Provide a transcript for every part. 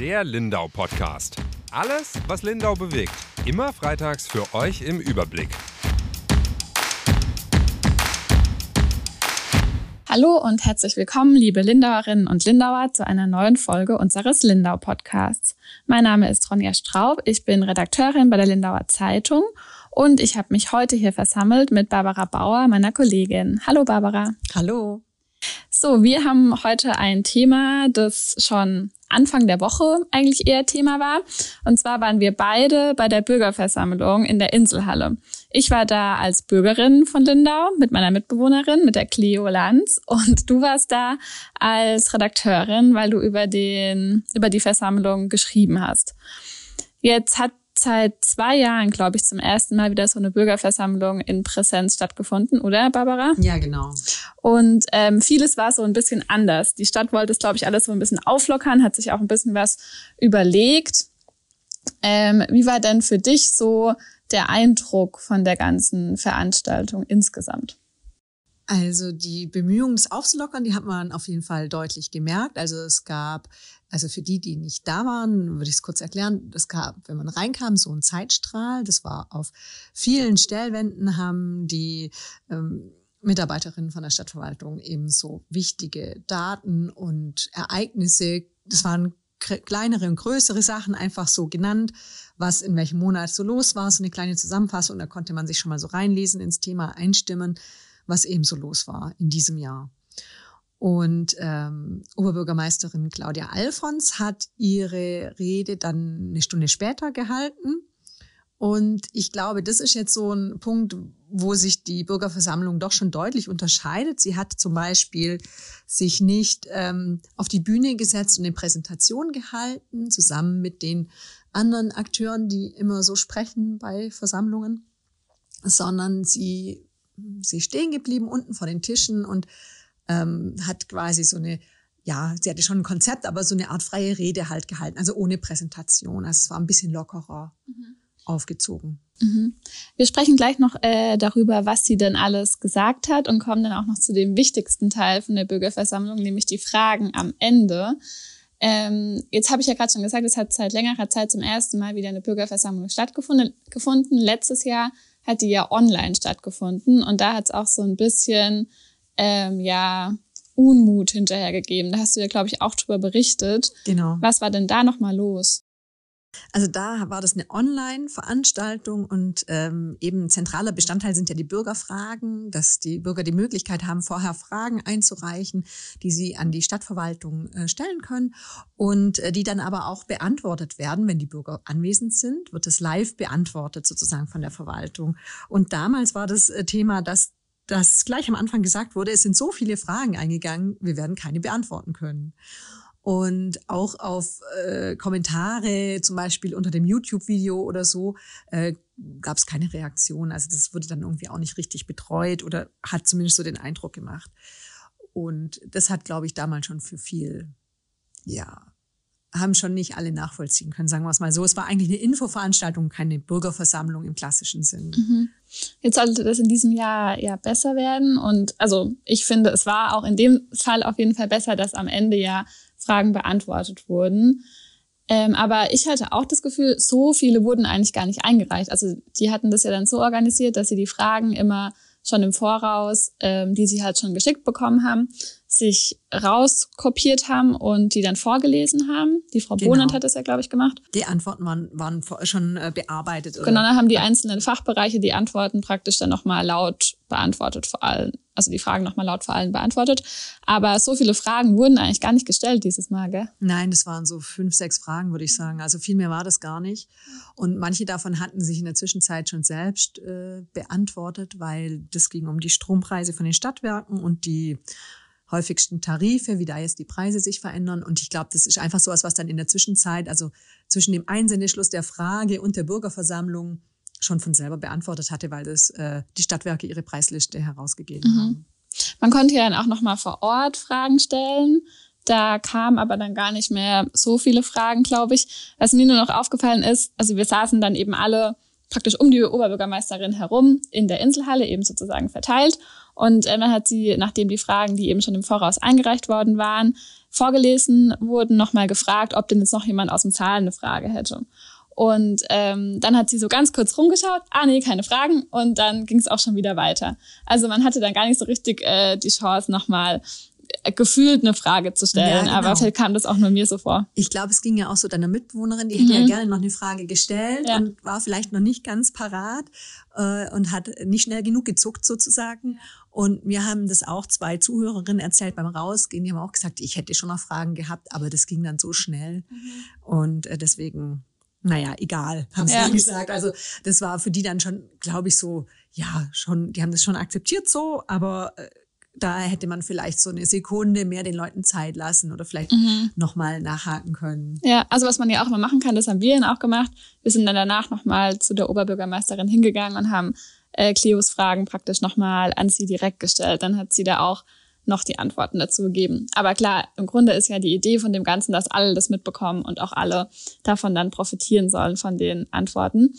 Der Lindau Podcast. Alles, was Lindau bewegt. Immer freitags für euch im Überblick. Hallo und herzlich willkommen, liebe Lindauerinnen und Lindauer, zu einer neuen Folge unseres Lindau Podcasts. Mein Name ist Ronja Straub, ich bin Redakteurin bei der Lindauer Zeitung und ich habe mich heute hier versammelt mit Barbara Bauer, meiner Kollegin. Hallo Barbara. Hallo. So, wir haben heute ein Thema, das schon Anfang der Woche eigentlich eher Thema war. Und zwar waren wir beide bei der Bürgerversammlung in der Inselhalle. Ich war da als Bürgerin von Lindau mit meiner Mitbewohnerin, mit der Cleo Lanz. Und du warst da als Redakteurin, weil du über den, über die Versammlung geschrieben hast. Jetzt hat seit zwei Jahren, glaube ich, zum ersten Mal wieder so eine Bürgerversammlung in Präsenz stattgefunden, oder Barbara? Ja, genau. Und ähm, vieles war so ein bisschen anders. Die Stadt wollte es, glaube ich, alles so ein bisschen auflockern, hat sich auch ein bisschen was überlegt. Ähm, wie war denn für dich so der Eindruck von der ganzen Veranstaltung insgesamt? Also die Bemühungen, das aufzulockern, die hat man auf jeden Fall deutlich gemerkt. Also es gab, also für die, die nicht da waren, würde ich es kurz erklären, es gab, wenn man reinkam, so ein Zeitstrahl. Das war auf vielen Stellwänden, haben die ähm, Mitarbeiterinnen von der Stadtverwaltung eben so wichtige Daten und Ereignisse, das waren kleinere und größere Sachen einfach so genannt, was in welchem Monat so los war, so eine kleine Zusammenfassung, da konnte man sich schon mal so reinlesen ins Thema, einstimmen was eben so los war in diesem Jahr. Und ähm, Oberbürgermeisterin Claudia Alfons hat ihre Rede dann eine Stunde später gehalten. Und ich glaube, das ist jetzt so ein Punkt, wo sich die Bürgerversammlung doch schon deutlich unterscheidet. Sie hat zum Beispiel sich nicht ähm, auf die Bühne gesetzt und eine Präsentation gehalten, zusammen mit den anderen Akteuren, die immer so sprechen bei Versammlungen, sondern sie sie stehen geblieben unten vor den Tischen und ähm, hat quasi so eine, ja, sie hatte schon ein Konzept, aber so eine Art freie Rede halt gehalten, also ohne Präsentation. Also es war ein bisschen lockerer mhm. aufgezogen. Mhm. Wir sprechen gleich noch äh, darüber, was sie denn alles gesagt hat und kommen dann auch noch zu dem wichtigsten Teil von der Bürgerversammlung, nämlich die Fragen am Ende. Ähm, jetzt habe ich ja gerade schon gesagt, es hat seit längerer Zeit zum ersten Mal wieder eine Bürgerversammlung stattgefunden. Gefunden. Letztes Jahr hat die ja online stattgefunden und da hat es auch so ein bisschen ähm, ja Unmut hinterhergegeben. Da hast du ja, glaube ich, auch drüber berichtet. Genau. Was war denn da nochmal los? Also da war das eine Online-Veranstaltung und ähm, eben zentraler Bestandteil sind ja die Bürgerfragen, dass die Bürger die Möglichkeit haben, vorher Fragen einzureichen, die sie an die Stadtverwaltung äh, stellen können und äh, die dann aber auch beantwortet werden, wenn die Bürger anwesend sind, wird es live beantwortet sozusagen von der Verwaltung. Und damals war das äh, Thema, dass das gleich am Anfang gesagt wurde, es sind so viele Fragen eingegangen, wir werden keine beantworten können. Und auch auf äh, Kommentare, zum Beispiel unter dem YouTube-Video oder so, äh, gab es keine Reaktion. Also das wurde dann irgendwie auch nicht richtig betreut oder hat zumindest so den Eindruck gemacht. Und das hat, glaube ich, damals schon für viel, ja, haben schon nicht alle nachvollziehen können, sagen wir es mal so. Es war eigentlich eine Infoveranstaltung, keine Bürgerversammlung im klassischen Sinn. Mhm. Jetzt sollte das in diesem Jahr ja besser werden. Und also ich finde, es war auch in dem Fall auf jeden Fall besser, dass am Ende ja Fragen beantwortet wurden. Ähm, aber ich hatte auch das Gefühl, so viele wurden eigentlich gar nicht eingereicht. Also die hatten das ja dann so organisiert, dass sie die Fragen immer schon im Voraus, ähm, die sie halt schon geschickt bekommen haben, sich rauskopiert haben und die dann vorgelesen haben. Die Frau genau. Bonert hat das ja, glaube ich, gemacht. Die Antworten waren, waren schon äh, bearbeitet. Oder? Genau, dann haben die einzelnen Fachbereiche die Antworten praktisch dann nochmal laut beantwortet, vor allem, also die Fragen nochmal laut vor allem beantwortet. Aber so viele Fragen wurden eigentlich gar nicht gestellt dieses Mal, gell? Nein, das waren so fünf, sechs Fragen, würde ich sagen. Also viel mehr war das gar nicht. Und manche davon hatten sich in der Zwischenzeit schon selbst äh, beantwortet, weil das ging um die Strompreise von den Stadtwerken und die häufigsten Tarife, wie da jetzt die Preise sich verändern. Und ich glaube, das ist einfach so etwas, was dann in der Zwischenzeit, also zwischen dem Einsendeschluss der Frage und der Bürgerversammlung schon von selber beantwortet hatte, weil das äh, die Stadtwerke ihre Preisliste herausgegeben mhm. haben. Man konnte ja dann auch noch mal vor Ort Fragen stellen. Da kamen aber dann gar nicht mehr so viele Fragen, glaube ich. Was mir nur noch aufgefallen ist, also wir saßen dann eben alle praktisch um die Oberbürgermeisterin herum in der Inselhalle eben sozusagen verteilt. Und äh, dann hat sie, nachdem die Fragen, die eben schon im Voraus eingereicht worden waren, vorgelesen wurden, nochmal gefragt, ob denn jetzt noch jemand aus dem Saal eine Frage hätte. Und ähm, dann hat sie so ganz kurz rumgeschaut, ah nee, keine Fragen. Und dann ging es auch schon wieder weiter. Also man hatte dann gar nicht so richtig äh, die Chance, nochmal gefühlt eine Frage zu stellen, ja, genau. aber vielleicht kam das auch nur mir so vor. Ich glaube, es ging ja auch so deiner Mitbewohnerin, die hätte ja mhm. gerne noch eine Frage gestellt ja. und war vielleicht noch nicht ganz parat äh, und hat nicht schnell genug gezuckt sozusagen. Und mir haben das auch zwei Zuhörerinnen erzählt beim Rausgehen. Die haben auch gesagt, ich hätte schon noch Fragen gehabt, aber das ging dann so schnell. Mhm. Und äh, deswegen, naja, egal, haben sie ja. gesagt. Also das war für die dann schon, glaube ich, so, ja, schon, die haben das schon akzeptiert so, aber äh, da hätte man vielleicht so eine Sekunde mehr den Leuten Zeit lassen oder vielleicht mhm. nochmal nachhaken können. Ja, also was man ja auch immer machen kann, das haben wir dann auch gemacht. Wir sind dann danach nochmal zu der Oberbürgermeisterin hingegangen und haben äh, Cleos Fragen praktisch nochmal an sie direkt gestellt. Dann hat sie da auch noch die Antworten dazu gegeben. Aber klar, im Grunde ist ja die Idee von dem Ganzen, dass alle das mitbekommen und auch alle davon dann profitieren sollen von den Antworten.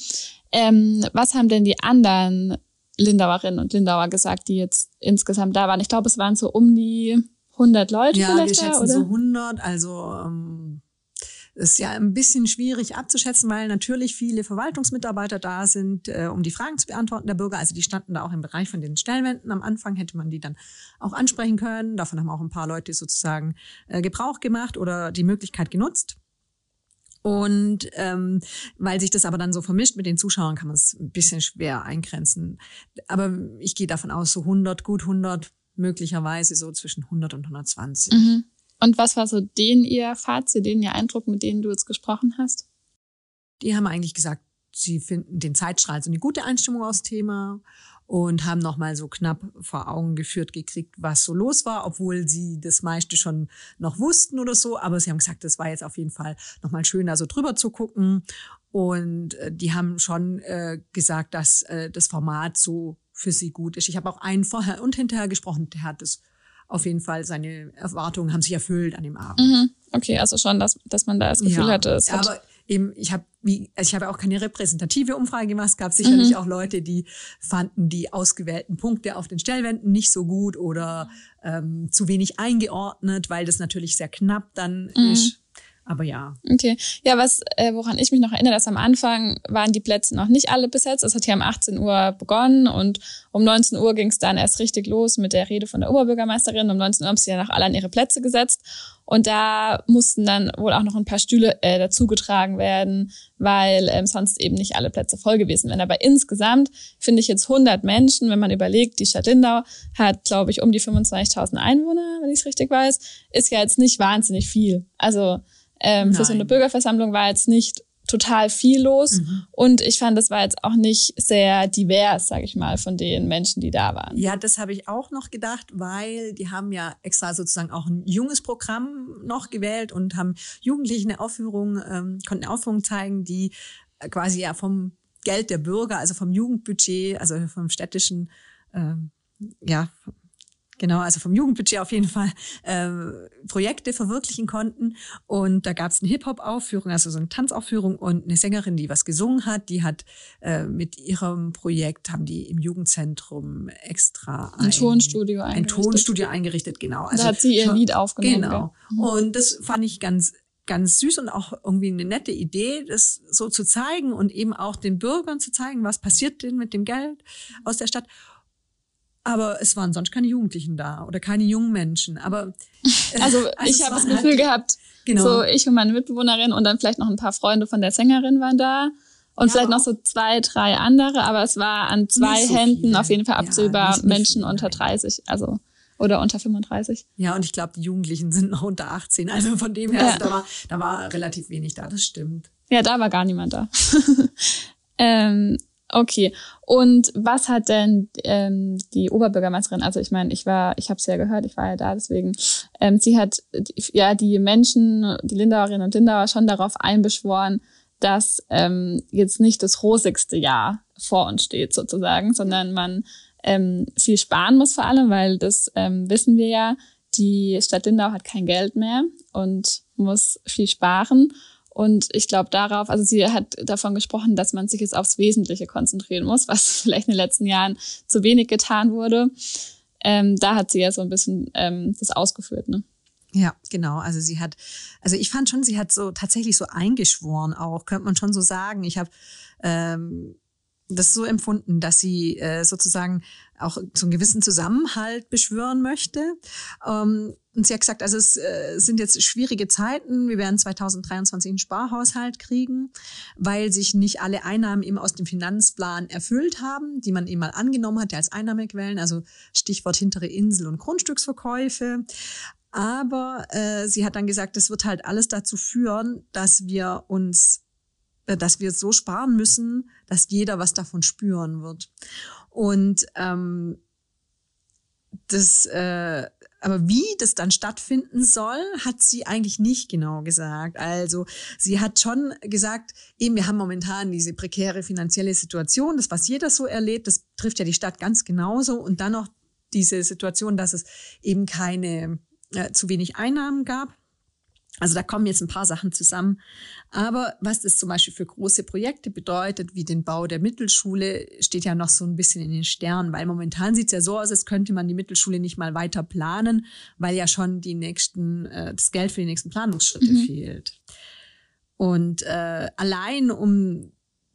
Ähm, was haben denn die anderen Lindauerinnen und Lindauer gesagt, die jetzt insgesamt da waren. Ich glaube, es waren so um die 100 Leute ja, vielleicht wir schätzen da, oder? so 100. Also ähm, ist ja ein bisschen schwierig abzuschätzen, weil natürlich viele Verwaltungsmitarbeiter da sind, äh, um die Fragen zu beantworten der Bürger. Also die standen da auch im Bereich von den Stellwänden. Am Anfang hätte man die dann auch ansprechen können. Davon haben auch ein paar Leute sozusagen äh, Gebrauch gemacht oder die Möglichkeit genutzt. Und ähm, weil sich das aber dann so vermischt mit den Zuschauern, kann man es ein bisschen schwer eingrenzen. Aber ich gehe davon aus, so 100, gut 100, möglicherweise so zwischen 100 und 120. Mhm. Und was war so den ihr Fazit, den ihr Eindruck, mit denen du jetzt gesprochen hast? Die haben eigentlich gesagt, sie finden den Zeitstrahl so eine gute Einstimmung aus Thema und haben nochmal so knapp vor Augen geführt gekriegt, was so los war, obwohl sie das meiste schon noch wussten oder so. Aber sie haben gesagt, das war jetzt auf jeden Fall nochmal schön, da so drüber zu gucken. Und äh, die haben schon äh, gesagt, dass äh, das Format so für sie gut ist. Ich habe auch einen vorher und hinterher gesprochen, der hat das auf jeden Fall, seine Erwartungen haben sich erfüllt an dem Abend. Mhm. Okay, also schon, dass, dass man da das Gefühl ja, hatte, es hat aber eben, ich habe wie, also ich habe auch keine repräsentative Umfrage gemacht. Es gab sicherlich mhm. auch Leute, die fanden die ausgewählten Punkte auf den Stellwänden nicht so gut oder ähm, zu wenig eingeordnet, weil das natürlich sehr knapp dann mhm. ist. Aber ja. Okay. Ja, was, äh, woran ich mich noch erinnere, dass am Anfang waren die Plätze noch nicht alle besetzt. Es hat hier um 18 Uhr begonnen und um 19 Uhr ging es dann erst richtig los mit der Rede von der Oberbürgermeisterin. Um 19 Uhr haben sie ja noch alle an ihre Plätze gesetzt. Und da mussten dann wohl auch noch ein paar Stühle äh, dazugetragen werden, weil ähm, sonst eben nicht alle Plätze voll gewesen wären. Aber insgesamt finde ich jetzt 100 Menschen, wenn man überlegt, die Stadt Lindau hat, glaube ich, um die 25.000 Einwohner, wenn ich es richtig weiß, ist ja jetzt nicht wahnsinnig viel. Also ähm, für so eine Bürgerversammlung war jetzt nicht total viel los. Mhm. Und ich fand, das war jetzt auch nicht sehr divers, sage ich mal, von den Menschen, die da waren. Ja, das habe ich auch noch gedacht, weil die haben ja extra sozusagen auch ein junges Programm noch gewählt und haben Jugendlichen eine Aufführung, ähm, konnten eine Aufführung zeigen, die quasi ja vom Geld der Bürger, also vom Jugendbudget, also vom städtischen, ähm, ja, Genau, also vom Jugendbudget auf jeden Fall äh, Projekte verwirklichen konnten. Und da gab es eine Hip-Hop-Aufführung, also so eine Tanzaufführung und eine Sängerin, die was gesungen hat. Die hat äh, mit ihrem Projekt, haben die im Jugendzentrum extra ein, ein Tonstudio eingerichtet. Ein Tonstudio eingerichtet, genau. Also, da hat sie ihr Lied aufgenommen. Genau. Mhm. Und das fand ich ganz ganz süß und auch irgendwie eine nette Idee, das so zu zeigen und eben auch den Bürgern zu zeigen, was passiert denn mit dem Geld aus der Stadt. Aber es waren sonst keine Jugendlichen da oder keine jungen Menschen. Aber also, also ich habe das Gefühl halt, gehabt, genau. so ich und meine Mitbewohnerin und dann vielleicht noch ein paar Freunde von der Sängerin waren da und ja, vielleicht noch so zwei, drei andere. Aber es war an zwei so Händen viele. auf jeden Fall absehbar ja, Menschen unter 30, also oder unter 35. Ja, und ich glaube, die Jugendlichen sind noch unter 18. Also von dem her, ja. also da, war, da war relativ wenig da, das stimmt. Ja, da war gar niemand da. ähm, Okay. Und was hat denn ähm, die Oberbürgermeisterin, also ich meine, ich war, ich habe es ja gehört, ich war ja da, deswegen, ähm, sie hat ja die Menschen, die Lindauerinnen und Lindauer schon darauf einbeschworen, dass ähm, jetzt nicht das rosigste Jahr vor uns steht sozusagen, sondern man ähm, viel sparen muss vor allem, weil das ähm, wissen wir ja, die Stadt Lindau hat kein Geld mehr und muss viel sparen. Und ich glaube darauf, also sie hat davon gesprochen, dass man sich jetzt aufs Wesentliche konzentrieren muss, was vielleicht in den letzten Jahren zu wenig getan wurde. Ähm, da hat sie ja so ein bisschen ähm, das ausgeführt. Ne? Ja, genau. Also sie hat, also ich fand schon, sie hat so tatsächlich so eingeschworen auch, könnte man schon so sagen. Ich habe ähm, das so empfunden, dass sie äh, sozusagen auch so einen gewissen Zusammenhalt beschwören möchte. Ähm, und sie hat gesagt, also es äh, sind jetzt schwierige Zeiten. Wir werden 2023 einen Sparhaushalt kriegen, weil sich nicht alle Einnahmen eben aus dem Finanzplan erfüllt haben, die man eben mal angenommen hatte als Einnahmequellen. Also Stichwort hintere Insel und Grundstücksverkäufe. Aber äh, sie hat dann gesagt, das wird halt alles dazu führen, dass wir uns dass wir so sparen müssen, dass jeder was davon spüren wird. Und ähm, das, äh, aber wie das dann stattfinden soll, hat sie eigentlich nicht genau gesagt. Also sie hat schon gesagt, eben wir haben momentan diese prekäre finanzielle Situation, das was jeder so erlebt, das trifft ja die Stadt ganz genauso und dann noch diese Situation, dass es eben keine äh, zu wenig Einnahmen gab. Also da kommen jetzt ein paar Sachen zusammen. Aber was das zum Beispiel für große Projekte bedeutet, wie den Bau der Mittelschule, steht ja noch so ein bisschen in den Sternen, weil momentan sieht es ja so aus, als könnte man die Mittelschule nicht mal weiter planen, weil ja schon die nächsten, äh, das Geld für die nächsten Planungsschritte mhm. fehlt. Und äh, allein um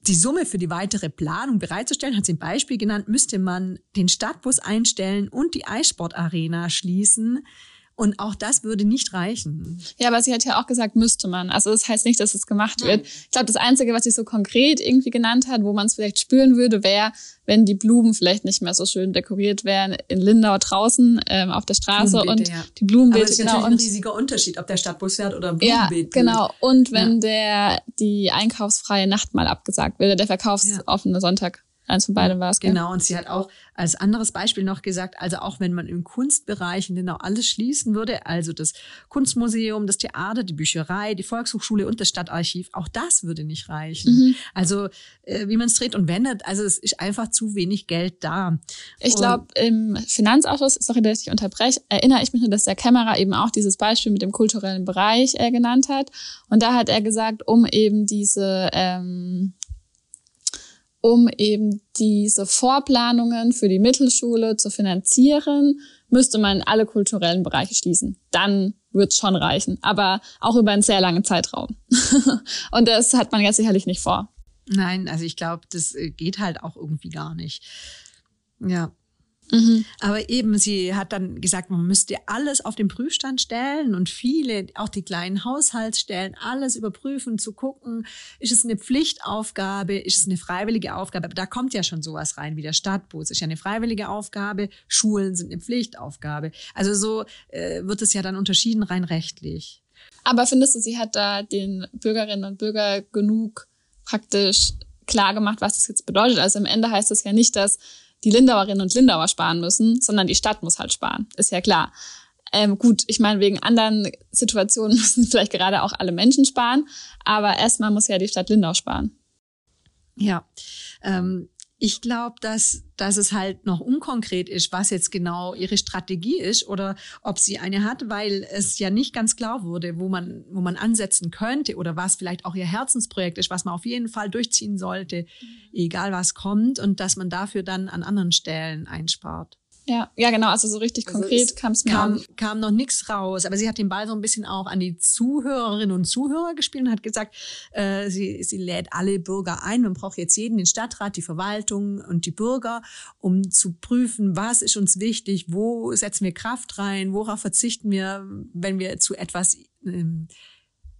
die Summe für die weitere Planung bereitzustellen, hat sie ein Beispiel genannt, müsste man den Stadtbus einstellen und die Eissportarena schließen und auch das würde nicht reichen. Ja, aber sie hat ja auch gesagt, müsste man. Also das heißt nicht, dass es gemacht Nein. wird. Ich glaube, das Einzige, was sie so konkret irgendwie genannt hat, wo man es vielleicht spüren würde, wäre, wenn die Blumen vielleicht nicht mehr so schön dekoriert wären in Lindau draußen ähm, auf der Straße und ja. die Blumenbeete. Aber das ist genau. ein riesiger Unterschied, ob der Stadtbus fährt oder ein Blumenbeet. Ja, genau. Und wenn ja. der die einkaufsfreie Nacht mal abgesagt wird, der verkaufsoffene Sonntag Eins von beiden war es. Genau, und sie hat auch als anderes Beispiel noch gesagt, also auch wenn man im Kunstbereich genau alles schließen würde, also das Kunstmuseum, das Theater, die Bücherei, die Volkshochschule und das Stadtarchiv, auch das würde nicht reichen. Mhm. Also äh, wie man es dreht und wendet, also es ist einfach zu wenig Geld da. Ich glaube, im Finanzausschuss, sorry, dass ich unterbreche, erinnere ich mich nur, dass der Kämmerer eben auch dieses Beispiel mit dem kulturellen Bereich äh, genannt hat. Und da hat er gesagt, um eben diese ähm, um eben diese Vorplanungen für die Mittelschule zu finanzieren, müsste man alle kulturellen Bereiche schließen. Dann wird es schon reichen, aber auch über einen sehr langen Zeitraum. Und das hat man jetzt sicherlich nicht vor. Nein, also ich glaube, das äh, geht halt auch irgendwie gar nicht. Ja. Mhm. Aber eben, sie hat dann gesagt, man müsste alles auf den Prüfstand stellen und viele, auch die kleinen Haushaltsstellen, alles überprüfen, zu gucken, ist es eine Pflichtaufgabe, ist es eine freiwillige Aufgabe. Aber da kommt ja schon sowas rein wie der Stadtbus, ist ja eine freiwillige Aufgabe, Schulen sind eine Pflichtaufgabe. Also so äh, wird es ja dann unterschieden rein rechtlich. Aber findest du, sie hat da den Bürgerinnen und Bürgern genug praktisch klar gemacht, was das jetzt bedeutet? Also am Ende heißt das ja nicht, dass die Lindauerinnen und Lindauer sparen müssen, sondern die Stadt muss halt sparen. Ist ja klar. Ähm, gut, ich meine, wegen anderen Situationen müssen vielleicht gerade auch alle Menschen sparen, aber erstmal muss ja die Stadt Lindau sparen. Ja, ähm, ich glaube, dass, dass es halt noch unkonkret ist, was jetzt genau ihre Strategie ist oder ob sie eine hat, weil es ja nicht ganz klar wurde, wo man, wo man ansetzen könnte oder was vielleicht auch ihr Herzensprojekt ist, was man auf jeden Fall durchziehen sollte, mhm. egal was kommt und dass man dafür dann an anderen Stellen einspart. Ja, ja, genau. Also so richtig also konkret kam es mir kam, kam noch nichts raus. Aber sie hat den Ball so ein bisschen auch an die Zuhörerinnen und Zuhörer gespielt und hat gesagt, äh, sie, sie lädt alle Bürger ein. Man braucht jetzt jeden, den Stadtrat, die Verwaltung und die Bürger, um zu prüfen, was ist uns wichtig, wo setzen wir Kraft rein, worauf verzichten wir, wenn wir zu etwas ähm,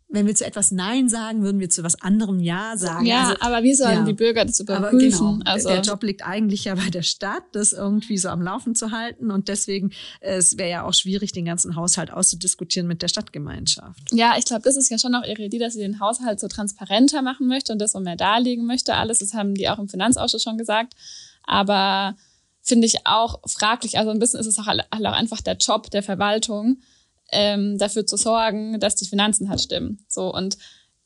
wenn wir zu etwas Nein sagen, würden wir zu was anderem Ja sagen. Ja, also, aber wie sollen ja. die Bürger das überprüfen? Genau, also der Job liegt eigentlich ja bei der Stadt, das irgendwie so am Laufen zu halten. Und deswegen, es wäre ja auch schwierig, den ganzen Haushalt auszudiskutieren mit der Stadtgemeinschaft. Ja, ich glaube, das ist ja schon auch ihre Idee, dass sie den Haushalt so transparenter machen möchte und das so mehr darlegen möchte. Alles, das haben die auch im Finanzausschuss schon gesagt. Aber finde ich auch fraglich. Also ein bisschen ist es auch, auch einfach der Job der Verwaltung ähm, dafür zu sorgen, dass die Finanzen halt stimmen. So und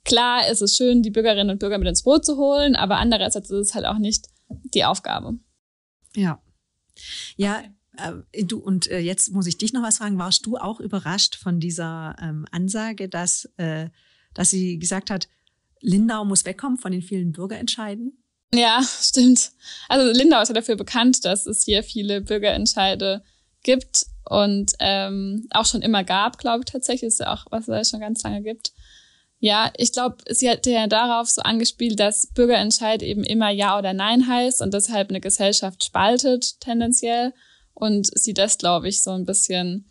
klar ist es schön, die Bürgerinnen und Bürger mit ins Boot zu holen, aber andererseits ist es halt auch nicht die Aufgabe. Ja. Ja, äh, du, und äh, jetzt muss ich dich noch was fragen. Warst du auch überrascht von dieser ähm, Ansage, dass, äh, dass sie gesagt hat, Lindau muss wegkommen von den vielen Bürgerentscheiden? Ja, stimmt. Also Lindau ist ja dafür bekannt, dass es hier viele Bürgerentscheide gibt und ähm, auch schon immer gab, glaube ich tatsächlich, ist ja auch was es schon ganz lange gibt. Ja, ich glaube, sie hat ja darauf so angespielt, dass Bürgerentscheid eben immer Ja oder Nein heißt und deshalb eine Gesellschaft spaltet tendenziell und sie das, glaube ich, so ein bisschen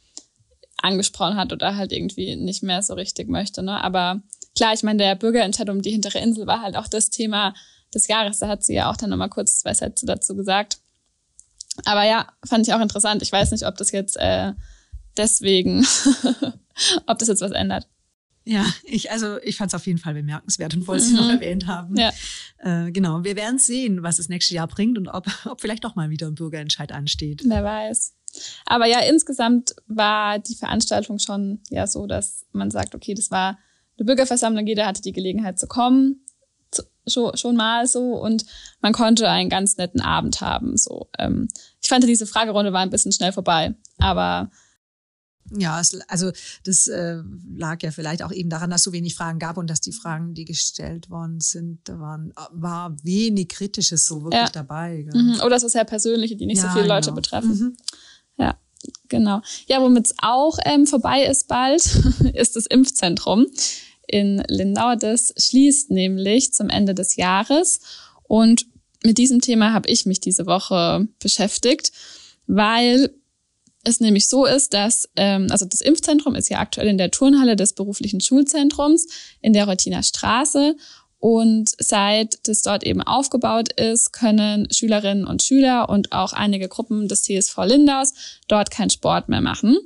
angesprochen hat oder halt irgendwie nicht mehr so richtig möchte. Ne? Aber klar, ich meine, der Bürgerentscheid um die hintere Insel war halt auch das Thema des Jahres. Da hat sie ja auch dann nochmal kurz zwei Sätze dazu gesagt. Aber ja, fand ich auch interessant. Ich weiß nicht, ob das jetzt äh, deswegen, ob das jetzt was ändert. Ja, ich, also ich fand es auf jeden Fall bemerkenswert und wollte es mhm. noch erwähnt haben. Ja. Äh, genau, wir werden sehen, was das nächste Jahr bringt und ob, ob vielleicht doch mal wieder ein Bürgerentscheid ansteht. Wer weiß. Aber ja, insgesamt war die Veranstaltung schon ja so, dass man sagt, okay, das war eine Bürgerversammlung, jeder hatte die Gelegenheit zu kommen, zu, schon, schon mal so und man konnte einen ganz netten Abend haben. So, ähm, ich fand diese Fragerunde war ein bisschen schnell vorbei, aber ja, es, also das äh, lag ja vielleicht auch eben daran, dass es so wenig Fragen gab und dass die Fragen, die gestellt worden sind, da waren, war wenig Kritisches so wirklich ja. dabei. Mhm. Oder es ist ja persönliche, die nicht ja, so viele Leute genau. betreffen. Mhm. Ja, genau. Ja, womit es auch ähm, vorbei ist bald, ist das Impfzentrum in Lindau. Das schließt nämlich zum Ende des Jahres. Und mit diesem Thema habe ich mich diese Woche beschäftigt, weil es nämlich so ist, dass, ähm, also das Impfzentrum ist ja aktuell in der Turnhalle des beruflichen Schulzentrums in der Reutiner Straße. Und seit das dort eben aufgebaut ist, können Schülerinnen und Schüler und auch einige Gruppen des CSV Lindaus dort keinen Sport mehr machen.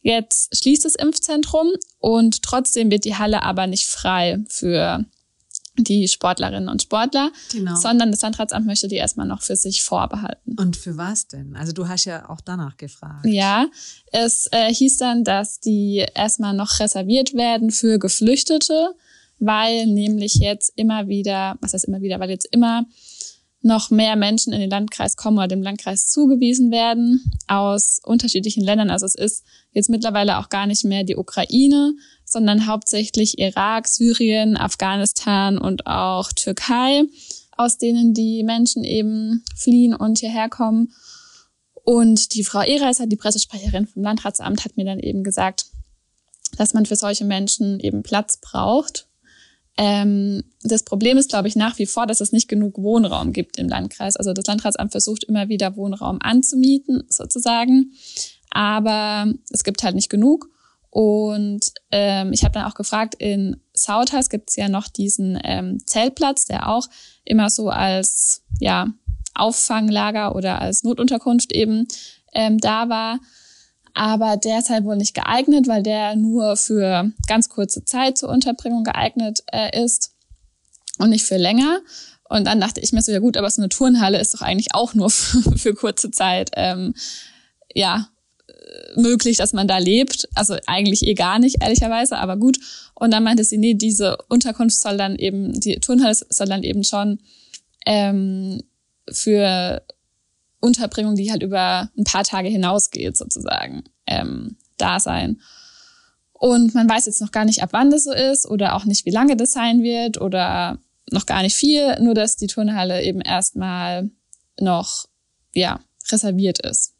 Jetzt schließt das Impfzentrum und trotzdem wird die Halle aber nicht frei für die Sportlerinnen und Sportler, genau. sondern das Landratsamt möchte die erstmal noch für sich vorbehalten. Und für was denn? Also du hast ja auch danach gefragt. Ja, es äh, hieß dann, dass die erstmal noch reserviert werden für Geflüchtete, weil nämlich jetzt immer wieder, was heißt immer wieder, weil jetzt immer noch mehr Menschen in den Landkreis kommen oder dem Landkreis zugewiesen werden aus unterschiedlichen Ländern. Also es ist jetzt mittlerweile auch gar nicht mehr die Ukraine, sondern hauptsächlich Irak, Syrien, Afghanistan und auch Türkei, aus denen die Menschen eben fliehen und hierher kommen. Und die Frau Ereis, die Pressesprecherin vom Landratsamt, hat mir dann eben gesagt, dass man für solche Menschen eben Platz braucht. Ähm, das Problem ist, glaube ich, nach wie vor, dass es nicht genug Wohnraum gibt im Landkreis. Also das Landratsamt versucht immer wieder Wohnraum anzumieten, sozusagen. Aber es gibt halt nicht genug. Und ähm, ich habe dann auch gefragt, in Sautas gibt es ja noch diesen ähm, Zeltplatz, der auch immer so als ja, Auffanglager oder als Notunterkunft eben ähm, da war. Aber der ist halt wohl nicht geeignet, weil der nur für ganz kurze Zeit zur Unterbringung geeignet äh, ist und nicht für länger. Und dann dachte ich mir so, ja gut, aber so eine Turnhalle ist doch eigentlich auch nur für, für kurze Zeit. Ähm, ja, möglich, dass man da lebt. Also eigentlich eh gar nicht, ehrlicherweise, aber gut. Und dann meinte sie, nee, diese Unterkunft soll dann eben, die Turnhalle soll dann eben schon ähm, für Unterbringung, die halt über ein paar Tage hinausgeht, sozusagen, ähm, da sein. Und man weiß jetzt noch gar nicht, ab wann das so ist oder auch nicht, wie lange das sein wird oder noch gar nicht viel, nur dass die Turnhalle eben erstmal noch, ja, reserviert ist.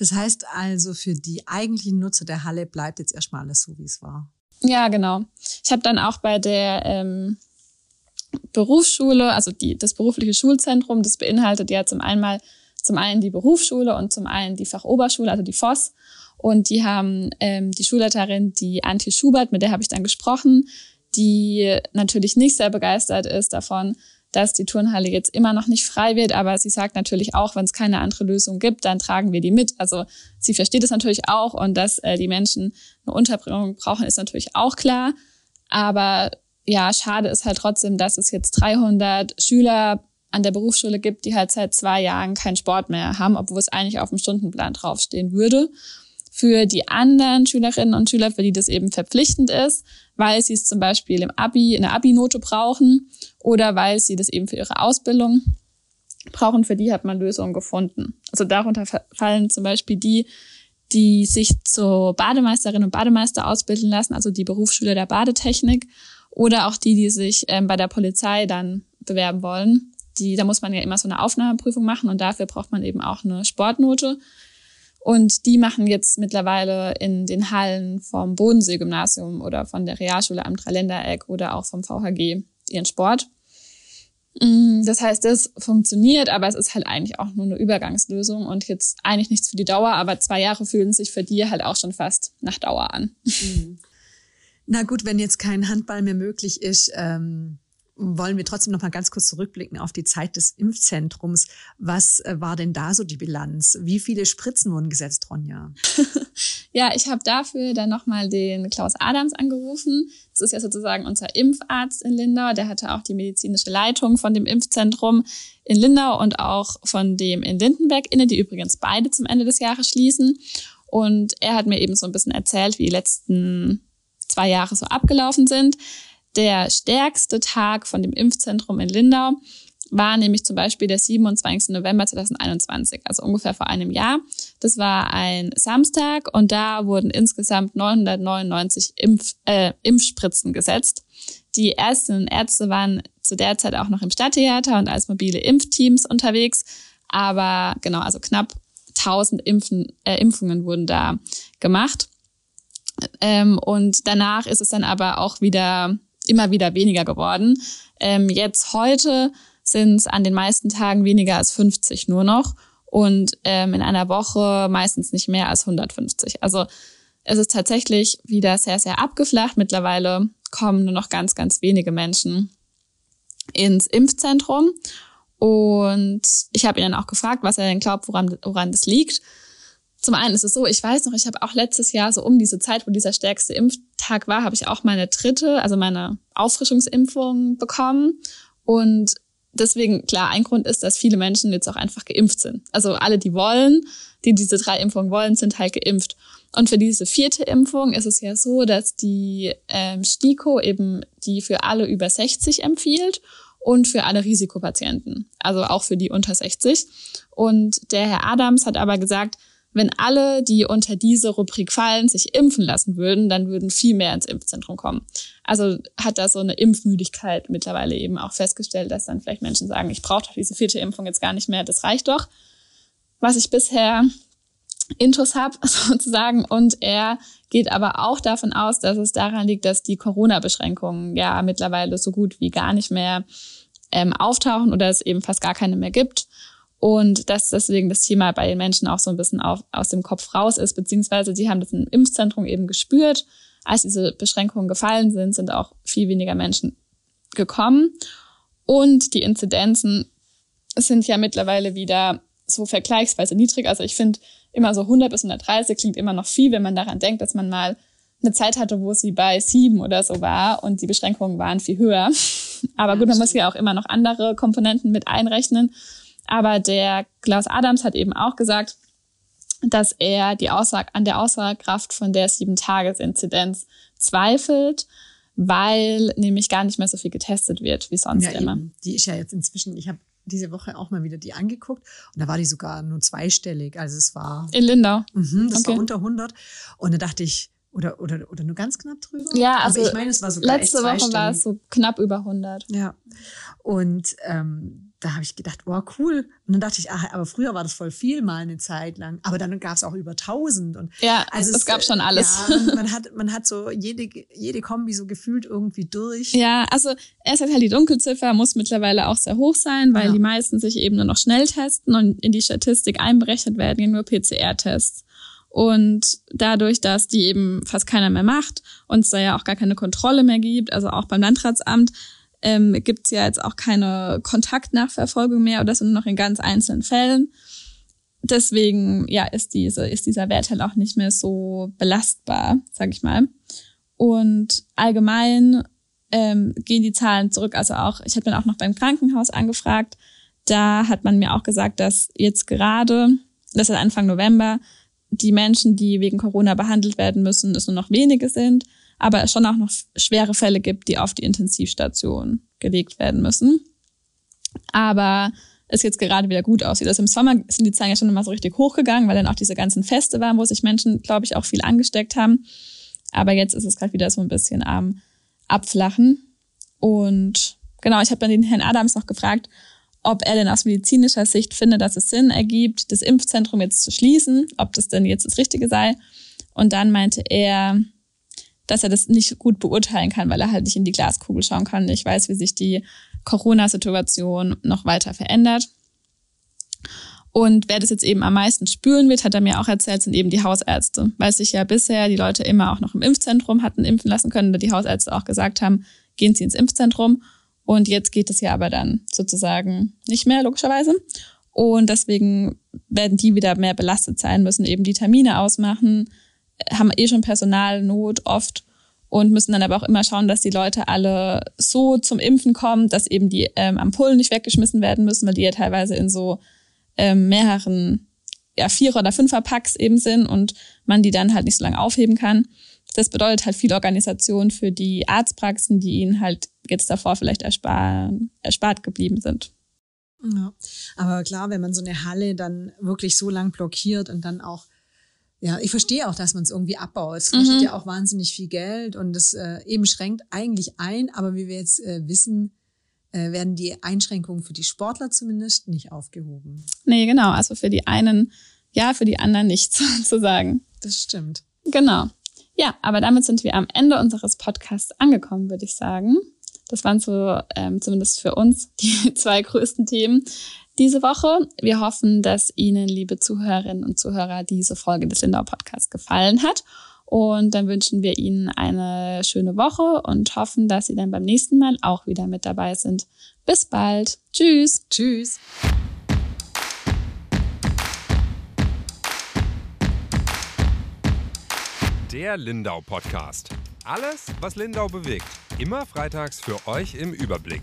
Das heißt also, für die eigentlichen Nutzer der Halle bleibt jetzt erstmal alles so, wie es war. Ja, genau. Ich habe dann auch bei der ähm, Berufsschule, also die, das berufliche Schulzentrum, das beinhaltet ja zum einen zum einen die Berufsschule und zum einen die Fachoberschule, also die FOS. Und die haben ähm, die Schulleiterin, die Antje Schubert, mit der habe ich dann gesprochen, die natürlich nicht sehr begeistert ist davon, dass die Turnhalle jetzt immer noch nicht frei wird, aber sie sagt natürlich auch, wenn es keine andere Lösung gibt, dann tragen wir die mit. Also sie versteht es natürlich auch und dass äh, die Menschen eine Unterbringung brauchen, ist natürlich auch klar. Aber ja, schade ist halt trotzdem, dass es jetzt 300 Schüler an der Berufsschule gibt, die halt seit zwei Jahren keinen Sport mehr haben, obwohl es eigentlich auf dem Stundenplan draufstehen würde. Für die anderen Schülerinnen und Schüler, für die das eben verpflichtend ist, weil sie es zum Beispiel im Abi, in der Abi-Note brauchen oder weil sie das eben für ihre Ausbildung brauchen, für die hat man Lösungen gefunden. Also darunter fallen zum Beispiel die, die sich zur Bademeisterin und Bademeister ausbilden lassen, also die Berufsschüler der Badetechnik oder auch die, die sich ähm, bei der Polizei dann bewerben wollen. Die, da muss man ja immer so eine Aufnahmeprüfung machen und dafür braucht man eben auch eine Sportnote. Und die machen jetzt mittlerweile in den Hallen vom Bodensee-Gymnasium oder von der Realschule am Dreiländereck oder auch vom VHG ihren Sport. Mm, das heißt, das funktioniert, aber es ist halt eigentlich auch nur eine Übergangslösung und jetzt eigentlich nichts für die Dauer, aber zwei Jahre fühlen sich für die halt auch schon fast nach Dauer an. Mhm. Na gut, wenn jetzt kein Handball mehr möglich ist, ähm, wollen wir trotzdem noch mal ganz kurz zurückblicken auf die Zeit des Impfzentrums. Was äh, war denn da so die Bilanz? Wie viele Spritzen wurden gesetzt, Ronja? ja, ich habe dafür dann noch mal den Klaus Adams angerufen. Das ist ja sozusagen unser Impfarzt in Lindau. Der hatte auch die medizinische Leitung von dem Impfzentrum in Lindau und auch von dem in Lindenberg inne, die übrigens beide zum Ende des Jahres schließen. Und er hat mir eben so ein bisschen erzählt, wie die letzten zwei Jahre so abgelaufen sind. Der stärkste Tag von dem Impfzentrum in Lindau war nämlich zum Beispiel der 27. November 2021, also ungefähr vor einem Jahr. Das war ein Samstag und da wurden insgesamt 999 Impf, äh, Impfspritzen gesetzt. Die Ärztinnen und Ärzte waren zu der Zeit auch noch im Stadttheater und als mobile Impfteams unterwegs. Aber genau, also knapp 1000 Impfen, äh, Impfungen wurden da gemacht. Ähm, und danach ist es dann aber auch wieder immer wieder weniger geworden. Ähm, jetzt heute sind es an den meisten Tagen weniger als 50 nur noch und ähm, in einer Woche meistens nicht mehr als 150. Also es ist tatsächlich wieder sehr, sehr abgeflacht. Mittlerweile kommen nur noch ganz, ganz wenige Menschen ins Impfzentrum. Und ich habe ihn dann auch gefragt, was er denn glaubt, woran, woran das liegt. Zum einen ist es so, ich weiß noch, ich habe auch letztes Jahr so um diese Zeit, wo dieser stärkste Impftag war, habe ich auch meine dritte, also meine Auffrischungsimpfung bekommen. Und deswegen, klar, ein Grund ist, dass viele Menschen jetzt auch einfach geimpft sind. Also alle, die wollen, die diese drei Impfungen wollen, sind halt geimpft. Und für diese vierte Impfung ist es ja so, dass die ähm, STIKO eben die für alle über 60 empfiehlt und für alle Risikopatienten, also auch für die unter 60. Und der Herr Adams hat aber gesagt, wenn alle, die unter diese Rubrik fallen, sich impfen lassen würden, dann würden viel mehr ins Impfzentrum kommen. Also hat da so eine Impfmüdigkeit mittlerweile eben auch festgestellt, dass dann vielleicht Menschen sagen, ich brauche doch diese vierte Impfung jetzt gar nicht mehr, das reicht doch. Was ich bisher Intus habe sozusagen und er geht aber auch davon aus, dass es daran liegt, dass die Corona-Beschränkungen ja mittlerweile so gut wie gar nicht mehr ähm, auftauchen oder es eben fast gar keine mehr gibt und dass deswegen das Thema bei den Menschen auch so ein bisschen auf, aus dem Kopf raus ist, beziehungsweise sie haben das im Impfzentrum eben gespürt. Als diese Beschränkungen gefallen sind, sind auch viel weniger Menschen gekommen. Und die Inzidenzen sind ja mittlerweile wieder so vergleichsweise niedrig. Also ich finde immer so 100 bis 130 klingt immer noch viel, wenn man daran denkt, dass man mal eine Zeit hatte, wo sie bei sieben oder so war und die Beschränkungen waren viel höher. Aber gut, man muss ja auch immer noch andere Komponenten mit einrechnen. Aber der Klaus Adams hat eben auch gesagt, dass er die Aussage, an der Aussagekraft von der Sieben-Tages-Inzidenz zweifelt, weil nämlich gar nicht mehr so viel getestet wird wie sonst ja, immer. Eben. Die ist ja jetzt inzwischen, ich habe diese Woche auch mal wieder die angeguckt und da war die sogar nur zweistellig. Also es war. In Lindau. Mhm, das okay. war unter 100. Und da dachte ich, oder, oder, oder nur ganz knapp drüber? Ja, also ich meine, es war sogar letzte Woche war es so knapp über 100. Ja. Und ähm, da habe ich gedacht, wow, cool. Und dann dachte ich, ach, aber früher war das voll viel mal eine Zeit lang. Aber dann gab es auch über 1000. Und ja, also es, es gab schon alles. Ja, man, hat, man hat so jede, jede Kombi so gefühlt irgendwie durch. Ja, also erst halt die Dunkelziffer muss mittlerweile auch sehr hoch sein, weil ja. die meisten sich eben nur noch schnell testen und in die Statistik einberechnet werden nur PCR-Tests. Und dadurch, dass die eben fast keiner mehr macht und es da ja auch gar keine Kontrolle mehr gibt, also auch beim Landratsamt, ähm, gibt es ja jetzt auch keine Kontaktnachverfolgung mehr oder das nur noch in ganz einzelnen Fällen. Deswegen ja ist diese ist dieser Wert halt auch nicht mehr so belastbar, sag ich mal. Und allgemein ähm, gehen die Zahlen zurück. Also auch ich habe dann auch noch beim Krankenhaus angefragt. Da hat man mir auch gesagt, dass jetzt gerade, das ist Anfang November, die Menschen, die wegen Corona behandelt werden müssen, es nur noch wenige sind aber es schon auch noch schwere Fälle gibt, die auf die Intensivstation gelegt werden müssen. Aber es jetzt gerade wieder gut aussieht. Also im Sommer sind die Zahlen ja schon immer so richtig hochgegangen, weil dann auch diese ganzen Feste waren, wo sich Menschen, glaube ich, auch viel angesteckt haben. Aber jetzt ist es gerade wieder so ein bisschen am Abflachen. Und genau, ich habe dann den Herrn Adams noch gefragt, ob er denn aus medizinischer Sicht findet, dass es Sinn ergibt, das Impfzentrum jetzt zu schließen, ob das denn jetzt das Richtige sei. Und dann meinte er, dass er das nicht gut beurteilen kann, weil er halt nicht in die Glaskugel schauen kann. Ich weiß, wie sich die Corona-Situation noch weiter verändert. Und wer das jetzt eben am meisten spüren wird, hat er mir auch erzählt, sind eben die Hausärzte. Weil sich ja bisher die Leute immer auch noch im Impfzentrum hatten impfen lassen können, da die Hausärzte auch gesagt haben, gehen Sie ins Impfzentrum. Und jetzt geht es ja aber dann sozusagen nicht mehr, logischerweise. Und deswegen werden die wieder mehr belastet sein, müssen eben die Termine ausmachen, haben eh schon Personalnot oft und müssen dann aber auch immer schauen, dass die Leute alle so zum Impfen kommen, dass eben die ähm, Ampullen nicht weggeschmissen werden müssen, weil die ja teilweise in so ähm, mehreren, ja, Vierer- oder Fünfer-Packs eben sind und man die dann halt nicht so lange aufheben kann. Das bedeutet halt viel Organisation für die Arztpraxen, die ihnen halt jetzt davor vielleicht erspart, erspart geblieben sind. Ja, aber klar, wenn man so eine Halle dann wirklich so lang blockiert und dann auch ja, ich verstehe auch, dass man es irgendwie abbaut. Es kostet mhm. ja auch wahnsinnig viel Geld und es äh, eben schränkt eigentlich ein, aber wie wir jetzt äh, wissen, äh, werden die Einschränkungen für die Sportler zumindest nicht aufgehoben. Nee, genau. Also für die einen ja, für die anderen nichts sozusagen. Das stimmt. Genau. Ja, aber damit sind wir am Ende unseres Podcasts angekommen, würde ich sagen. Das waren so ähm, zumindest für uns die zwei größten Themen diese Woche. Wir hoffen, dass Ihnen, liebe Zuhörerinnen und Zuhörer, diese Folge des Lindau Podcasts gefallen hat. Und dann wünschen wir Ihnen eine schöne Woche und hoffen, dass Sie dann beim nächsten Mal auch wieder mit dabei sind. Bis bald. Tschüss. Tschüss. Der Lindau Podcast. Alles, was Lindau bewegt. Immer freitags für euch im Überblick.